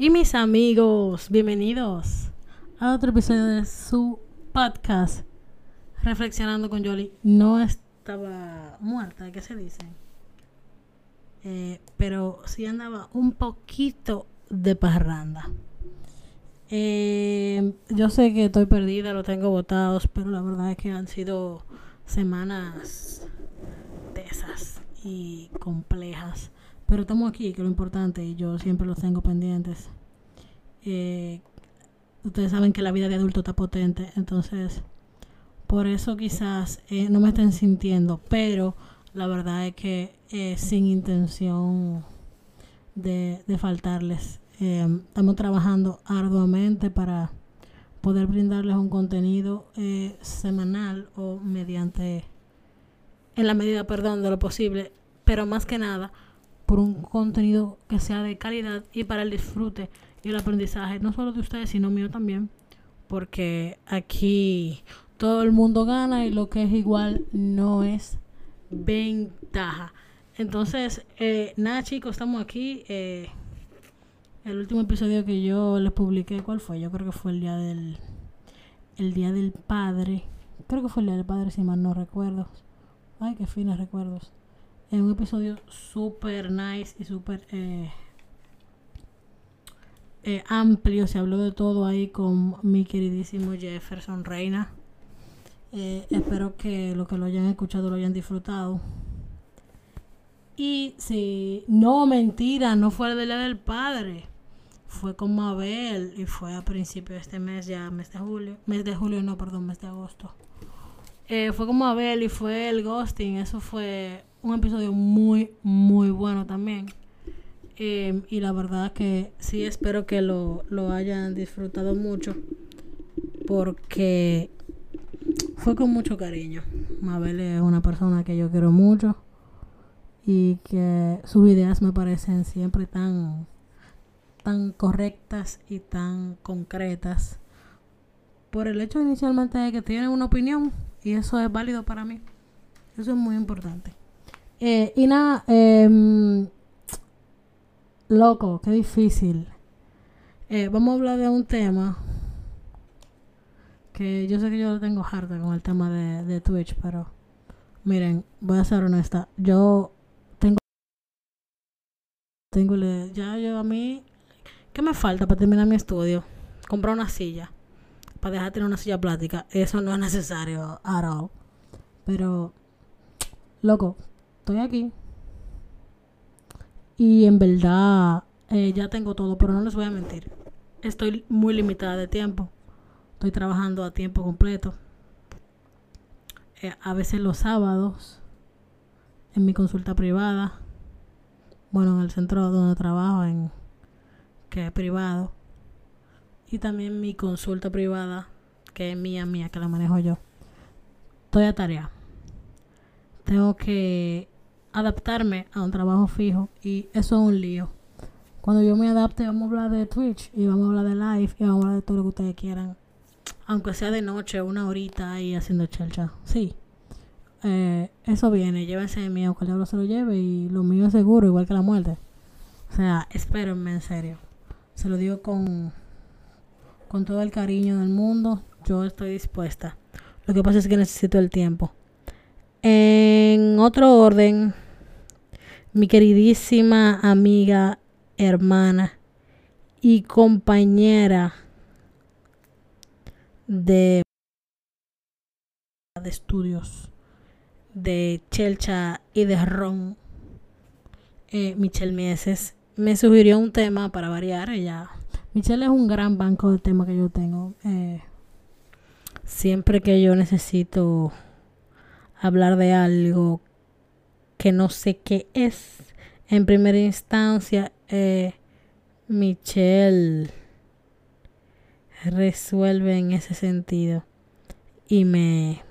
Y mis amigos, bienvenidos a otro episodio de su podcast Reflexionando con Jolly. No estaba muerta, ¿qué se dice? Eh, pero sí andaba un poquito de parranda. Eh, yo sé que estoy perdida, lo tengo botados, pero la verdad es que han sido semanas tesas y complejas. Pero estamos aquí, que lo importante, y yo siempre los tengo pendientes. Eh, ustedes saben que la vida de adulto está potente, entonces por eso quizás eh, no me estén sintiendo, pero la verdad es que eh, sin intención de, de faltarles. Estamos trabajando arduamente para poder brindarles un contenido semanal o mediante, en la medida, perdón, de lo posible, pero más que nada por un contenido que sea de calidad y para el disfrute y el aprendizaje, no solo de ustedes, sino mío también, porque aquí todo el mundo gana y lo que es igual no es ventaja. Entonces, eh, nada chicos, estamos aquí. Eh, el último episodio que yo les publiqué, ¿cuál fue? Yo creo que fue el día del el día del padre. Creo que fue el día del padre, si mal no recuerdo. Ay, qué finos recuerdos. En un episodio súper nice y súper eh, eh, amplio. Se habló de todo ahí con mi queridísimo Jefferson Reina. Eh, espero que lo que lo hayan escuchado lo hayan disfrutado. Y si no, mentira, no fue el día del padre. Fue con Mabel y fue a principio de este mes, ya mes de julio. Mes de julio, no, perdón, mes de agosto. Eh, fue con Mabel y fue el ghosting. Eso fue un episodio muy, muy bueno también. Eh, y la verdad que sí espero que lo, lo hayan disfrutado mucho. Porque fue con mucho cariño. Mabel es una persona que yo quiero mucho y que sus ideas me parecen siempre tan tan correctas y tan concretas por el hecho inicialmente de que tienen una opinión y eso es válido para mí eso es muy importante eh, y nada eh, loco qué difícil eh, vamos a hablar de un tema que yo sé que yo lo tengo harta con el tema de, de Twitch, pero miren, voy a ser honesta, yo tengo tengo ya yo a mí ¿qué me falta para terminar mi estudio? Comprar una silla para dejar tener una silla plástica, eso no es necesario at all. Pero loco, estoy aquí. Y en verdad eh, ya tengo todo, pero no les voy a mentir. Estoy muy limitada de tiempo. Estoy trabajando a tiempo completo. Eh, a veces los sábados, en mi consulta privada. Bueno, en el centro donde trabajo, que es privado. Y también mi consulta privada, que es mía, mía, que la manejo yo. Estoy a tarea. Tengo que adaptarme a un trabajo fijo y eso es un lío. Cuando yo me adapte, vamos a hablar de Twitch y vamos a hablar de live y vamos a hablar de todo lo que ustedes quieran aunque sea de noche, una horita ahí haciendo chelcha. Sí. Eh, eso viene, llévense de mío, que el diablo se lo lleve y lo mío es seguro, igual que la muerte. O sea, espérenme en serio. Se lo digo con, con todo el cariño del mundo. Yo estoy dispuesta. Lo que pasa es que necesito el tiempo. En otro orden, mi queridísima amiga, hermana y compañera de, de estudios de Chelcha y de Ron, eh, Michelle Mieses, me sugirió un tema para variar. Ella, Michelle es un gran banco de temas que yo tengo. Eh, siempre que yo necesito hablar de algo que no sé qué es, en primera instancia, eh, Michelle resuelve en ese sentido y me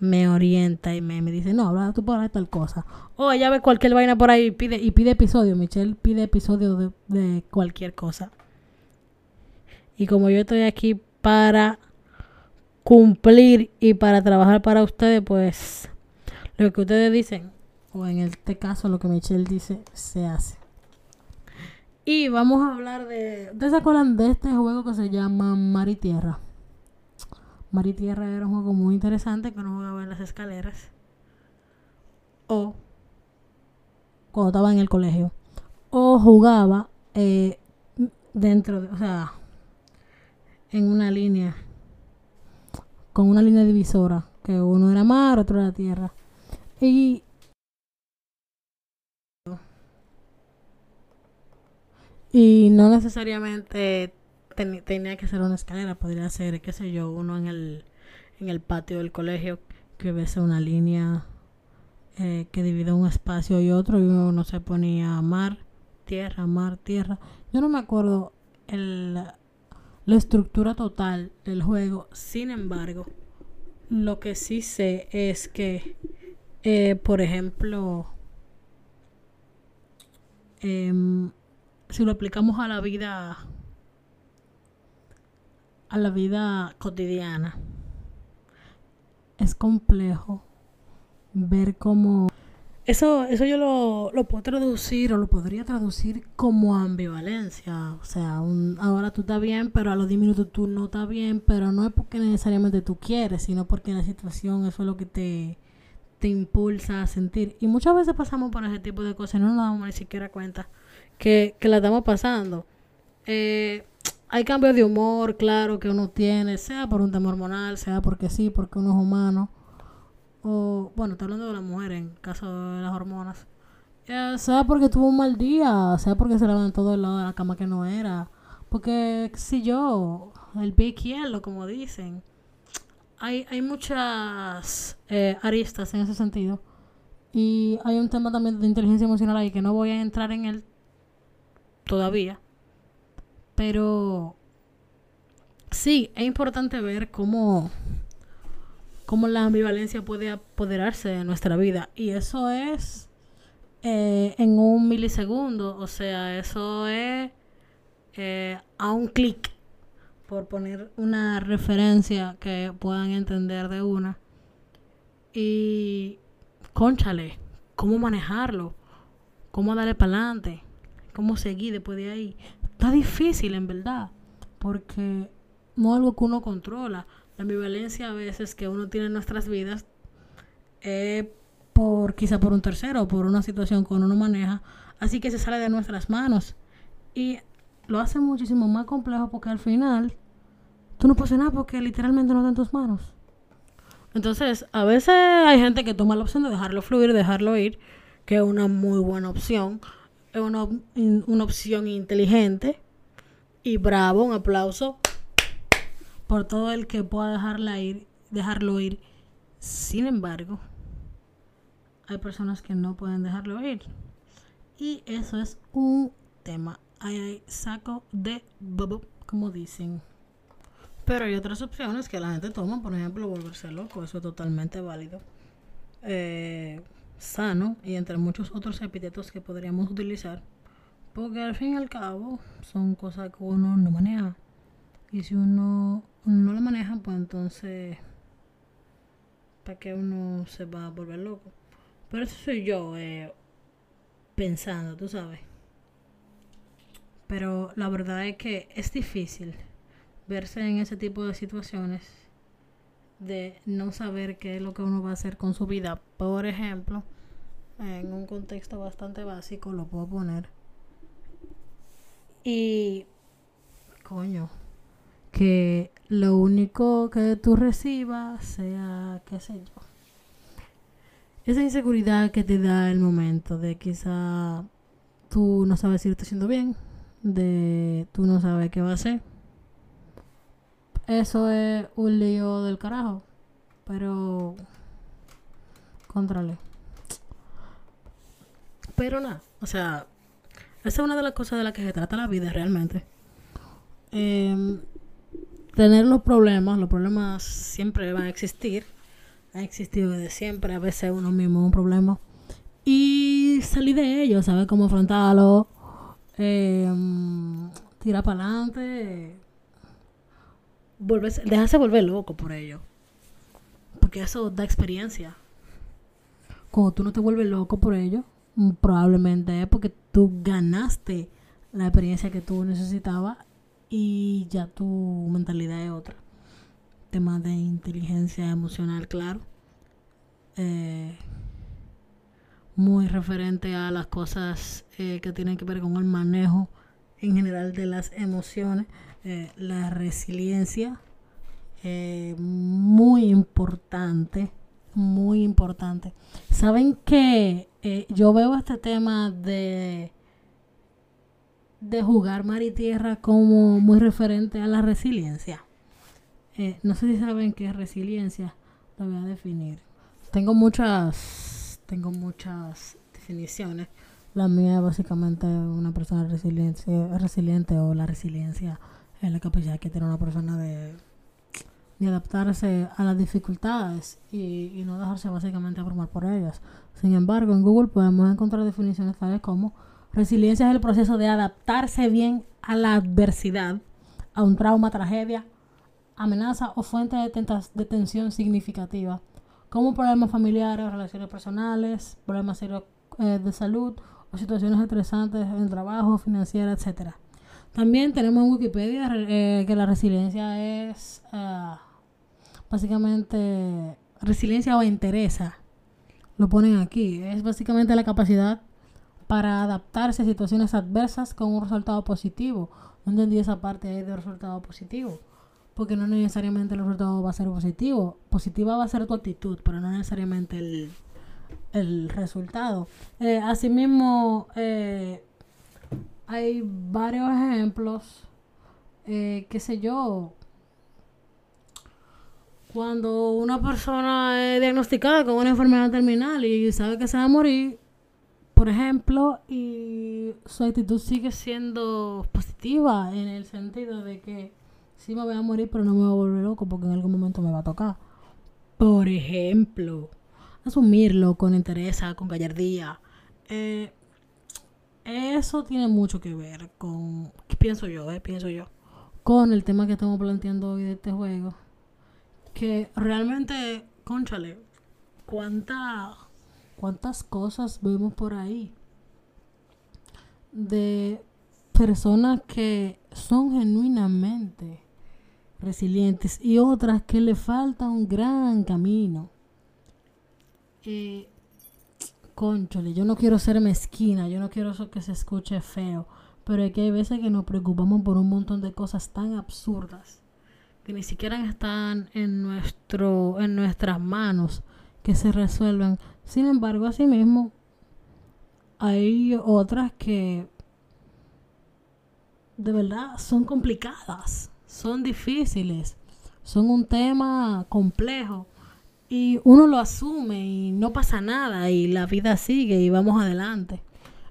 me orienta y me, me dice, no, habla tú ahí tal cosa. O ella ve cualquier vaina por ahí y pide, y pide episodio. Michelle pide episodio de cualquier cosa. Y como yo estoy aquí para cumplir y para trabajar para ustedes, pues lo que ustedes dicen, o en este caso lo que Michelle dice, se hace. Y vamos a hablar de. ¿Ustedes se acuerdan de este juego que se llama Mar y Tierra? Mar y Tierra era un juego muy interesante que uno jugaba en las escaleras. O cuando estaba en el colegio. O jugaba eh, dentro de. O sea, en una línea. Con una línea divisora. Que uno era mar, otro era tierra. Y Y no necesariamente tenía que ser una escalera, podría ser, qué sé yo, uno en el, en el patio del colegio que ves una línea eh, que divide un espacio y otro y uno se ponía mar, tierra, mar, tierra. Yo no me acuerdo el, la estructura total del juego, sin embargo, lo que sí sé es que, eh, por ejemplo, eh, si lo aplicamos a la vida a la vida cotidiana es complejo ver cómo eso eso yo lo, lo puedo traducir o lo podría traducir como ambivalencia. O sea ahora tú estás bien pero a los 10 minutos tú no estás bien pero no es porque necesariamente tú quieres sino porque la situación eso es lo que te te impulsa a sentir y muchas veces pasamos por ese tipo de cosas y no nos damos ni siquiera cuenta que, la estamos pasando. Eh, hay cambios de humor, claro, que uno tiene, sea por un tema hormonal, sea porque sí, porque uno es humano. O, bueno, estoy hablando de la mujer en caso de las hormonas. sea porque tuvo un mal día, sea porque se levantó del lado de la cama que no era. Porque, si yo, el pie izquierdo, como dicen. Hay, hay muchas eh, aristas en ese sentido. Y hay un tema también de inteligencia emocional ahí que no voy a entrar en él todavía. Pero sí, es importante ver cómo, cómo la ambivalencia puede apoderarse de nuestra vida. Y eso es eh, en un milisegundo. O sea, eso es eh, a un clic. Por poner una referencia que puedan entender de una. Y, conchale, cómo manejarlo, cómo darle para adelante cómo seguir después de ahí. Está difícil, en verdad, porque no es algo que uno controla. La ambivalencia a veces que uno tiene en nuestras vidas es por quizá por un tercero por una situación que uno no maneja, así que se sale de nuestras manos y lo hace muchísimo más complejo porque al final tú no puedes nada porque literalmente no está en tus manos. Entonces, a veces hay gente que toma la opción de dejarlo fluir, dejarlo ir, que es una muy buena opción es una, una opción inteligente y bravo, un aplauso por todo el que pueda dejarla ir, dejarlo ir. Sin embargo, hay personas que no pueden dejarlo ir. Y eso es un tema. Hay saco de bobo, como dicen. Pero hay otras opciones que la gente toma, por ejemplo, volverse loco. Eso es totalmente válido. Eh, sano y entre muchos otros epítetos que podríamos utilizar, porque al fin y al cabo son cosas que uno no maneja. Y si uno no lo maneja, pues entonces, ¿para qué uno se va a volver loco? Pero eso soy yo eh, pensando, tú sabes. Pero la verdad es que es difícil verse en ese tipo de situaciones de no saber qué es lo que uno va a hacer con su vida. Por ejemplo, en un contexto bastante básico lo puedo poner. Y, coño, que lo único que tú recibas sea, qué sé yo, esa inseguridad que te da el momento de quizá tú no sabes si lo estás haciendo bien, de tú no sabes qué va a hacer eso es un lío del carajo. Pero. Contrale. Pero nada. O sea. Esa es una de las cosas de las que se trata la vida realmente. Em, tener los problemas. Los problemas siempre van a existir. Han existido desde siempre. A veces uno mismo es un problema. Y salir de ellos. Saber cómo afrontarlo. Em, tirar para adelante volverse, dejarse volver loco por ello. Porque eso da experiencia. cuando tú no te vuelves loco por ello, mm, probablemente es porque tú ganaste la experiencia que tú necesitabas y ya tu mentalidad es otra. Tema de inteligencia emocional, claro. Eh, muy referente a las cosas eh, que tienen que ver con el manejo en general de las emociones, eh, la resiliencia, muy importante, muy importante. Saben que yo veo este tema de de jugar mar y tierra como muy referente a la resiliencia. Eh, no sé si saben qué es resiliencia, lo voy a definir. Tengo muchas, tengo muchas definiciones. La mía es básicamente una persona resiliente, resiliente o la resiliencia es la capacidad que tiene una persona de, adaptarse a las dificultades y no dejarse básicamente abrumar por ellas. Sin embargo, en Google podemos encontrar definiciones tales como Resiliencia es el proceso de adaptarse bien a la adversidad, a un trauma, tragedia, amenaza o fuente de, tensión significativa, como problemas familiares, relaciones personales, problemas eh, de salud o situaciones estresantes en el trabajo, financiera, etc. También tenemos en Wikipedia eh, que la resiliencia es eh, básicamente resiliencia o interesa. Lo ponen aquí. Es básicamente la capacidad para adaptarse a situaciones adversas con un resultado positivo. No entendí esa parte ahí de resultado positivo. Porque no necesariamente el resultado va a ser positivo. Positiva va a ser tu actitud, pero no necesariamente el, el resultado. Eh, asimismo, eh, hay varios ejemplos, eh, qué sé yo, cuando una persona es diagnosticada con una enfermedad terminal y sabe que se va a morir, por ejemplo, y su actitud sigue siendo positiva en el sentido de que sí me voy a morir, pero no me voy a volver loco porque en algún momento me va a tocar. Por ejemplo, asumirlo con interés, con gallardía. Eh, eso tiene mucho que ver con, ¿qué pienso yo? Eh? Pienso yo, con el tema que estamos planteando hoy de este juego. Que realmente, conchale, cuánta cuántas cosas vemos por ahí de personas que son genuinamente resilientes y otras que le falta un gran camino. Eh, yo no quiero ser mezquina, yo no quiero eso que se escuche feo, pero es que hay veces que nos preocupamos por un montón de cosas tan absurdas que ni siquiera están en nuestro en nuestras manos que se resuelvan sin embargo, asimismo, hay otras que de verdad son complicadas, son difíciles, son un tema complejo y uno lo asume y no pasa nada y la vida sigue y vamos adelante.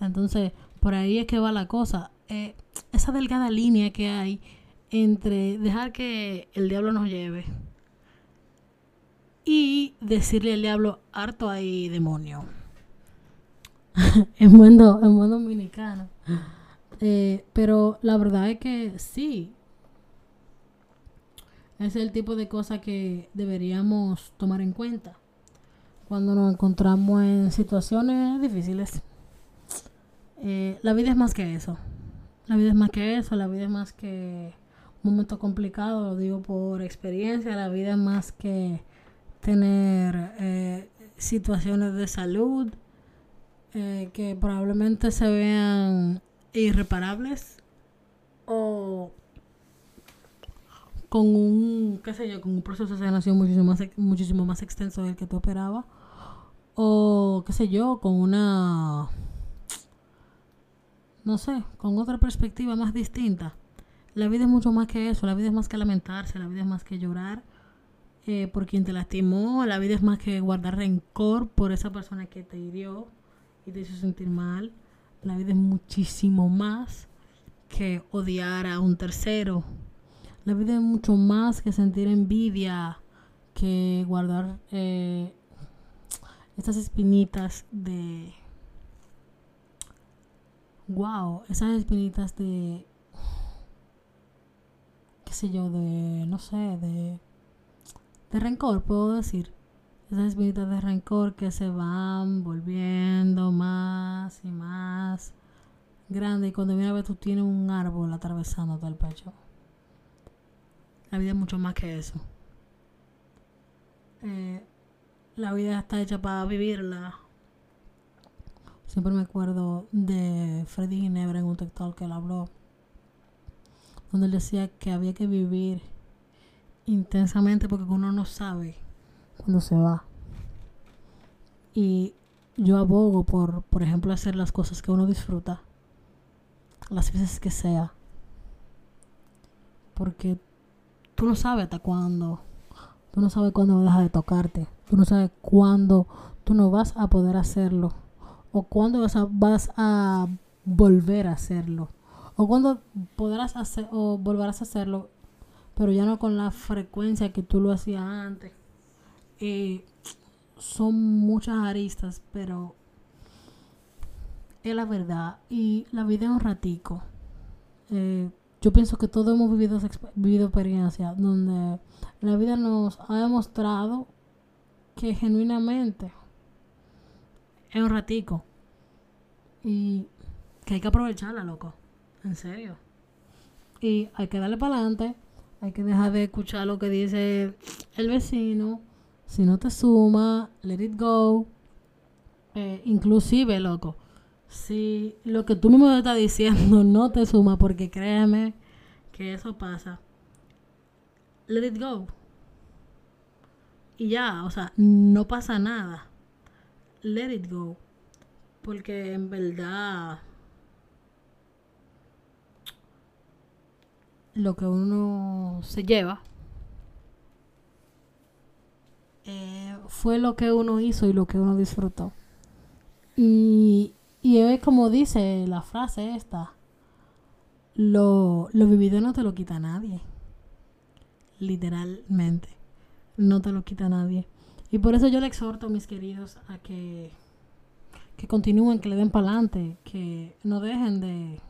Entonces, por ahí es que va la cosa. Eh, esa delgada línea que hay entre dejar que el diablo nos lleve y decirle al diablo, harto ahí, demonio. en, buen en dominicano. Eh, pero la verdad es que sí. Es el tipo de cosa que deberíamos tomar en cuenta cuando nos encontramos en situaciones difíciles. Eh, la vida es más que eso. La vida es más que eso. La vida es más que un momento complicado. Lo digo por experiencia. La vida es más que tener eh, situaciones de salud eh, que probablemente se vean irreparables o con un, qué sé yo, con un proceso de sanación muchísimo más, muchísimo más extenso del que tú esperabas o qué sé yo, con una, no sé, con otra perspectiva más distinta. La vida es mucho más que eso, la vida es más que lamentarse, la vida es más que llorar eh, por quien te lastimó. La vida es más que guardar rencor por esa persona que te hirió y te hizo sentir mal. La vida es muchísimo más que odiar a un tercero. La vida es mucho más que sentir envidia, que guardar eh, estas espinitas de... Wow, esas espinitas de... qué sé yo, de... no sé, de de rencor, puedo decir. esas espinitas de rencor que se van volviendo más y más grandes. Y cuando viene a ver, tú tienes un árbol atravesando todo el pecho. La vida es mucho más que eso. Eh, la vida está hecha para vivirla. Siempre me acuerdo de Freddy Ginebra en un TikTok que él habló, donde él decía que había que vivir intensamente porque uno no sabe cuando se va. Y yo abogo por, por ejemplo, hacer las cosas que uno disfruta, las veces que sea. Porque tú no sabes hasta cuándo. Tú no sabes cuándo deja de tocarte. Tú no sabes cuándo tú no vas a poder hacerlo. O cuándo vas a, vas a volver a hacerlo. O cuándo podrás hacer o volverás a hacerlo, pero ya no con la frecuencia que tú lo hacías antes. Eh, son muchas aristas, pero es la verdad. Y la vida es un ratico. Eh, yo pienso que todos hemos vivido, vivido experiencias donde la vida nos ha demostrado que genuinamente es un ratico. Y que hay que aprovecharla, loco. En serio. Y hay que darle para adelante. Hay que dejar de escuchar lo que dice el vecino si no te suma, let it go. Eh, inclusive, loco, si lo que tú mismo estás diciendo no te suma, porque créeme que eso pasa, let it go. Y ya, o sea, no pasa nada. Let it go. Porque en verdad lo que uno se lleva eh, fue lo que uno hizo y lo que uno disfrutó. Y, y es como dice la frase esta, lo, lo vivido no te lo quita nadie. Literalmente. No te lo quita nadie. Y por eso yo le exhorto, mis queridos, a que, que continúen, que le den para adelante, que no dejen de,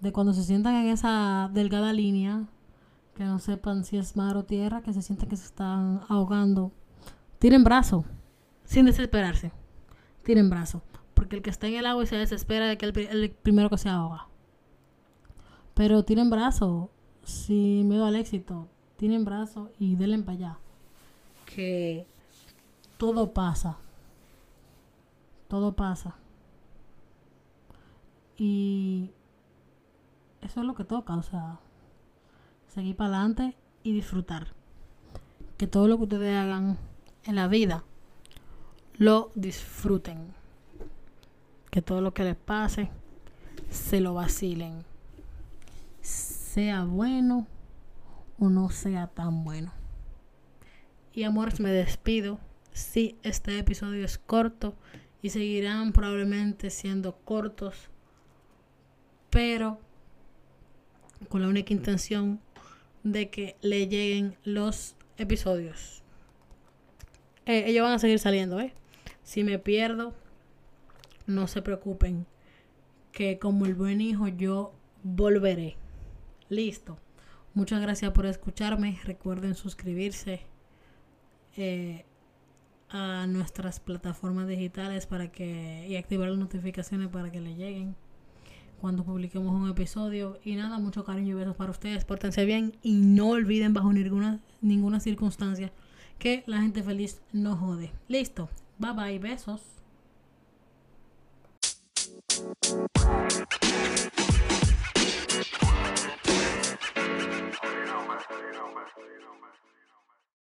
de cuando se sientan en esa delgada línea que no sepan si es mar o tierra, que se sienten que se están ahogando. Tiren brazo, sin desesperarse. Tiren brazo. Porque el que está en el agua y se desespera de que el, el primero que se ahoga. Pero tiren brazo, sin miedo al éxito. Tiren brazo y denle para allá. Que todo pasa. Todo pasa. Y eso es lo que toca, o sea seguir para adelante y disfrutar. Que todo lo que ustedes hagan en la vida lo disfruten. Que todo lo que les pase se lo vacilen. Sea bueno o no sea tan bueno. Y amores, me despido. Si este episodio es corto y seguirán probablemente siendo cortos, pero con la única intención de que le lleguen los episodios. Eh, ellos van a seguir saliendo, ¿eh? Si me pierdo, no se preocupen. Que como el buen hijo yo volveré. Listo. Muchas gracias por escucharme. Recuerden suscribirse eh, a nuestras plataformas digitales para que y activar las notificaciones para que le lleguen cuando publiquemos un episodio. Y nada, mucho cariño y besos para ustedes. Pórtense bien y no olviden bajo ninguna, ninguna circunstancia que la gente feliz no jode. Listo. Bye bye. Besos.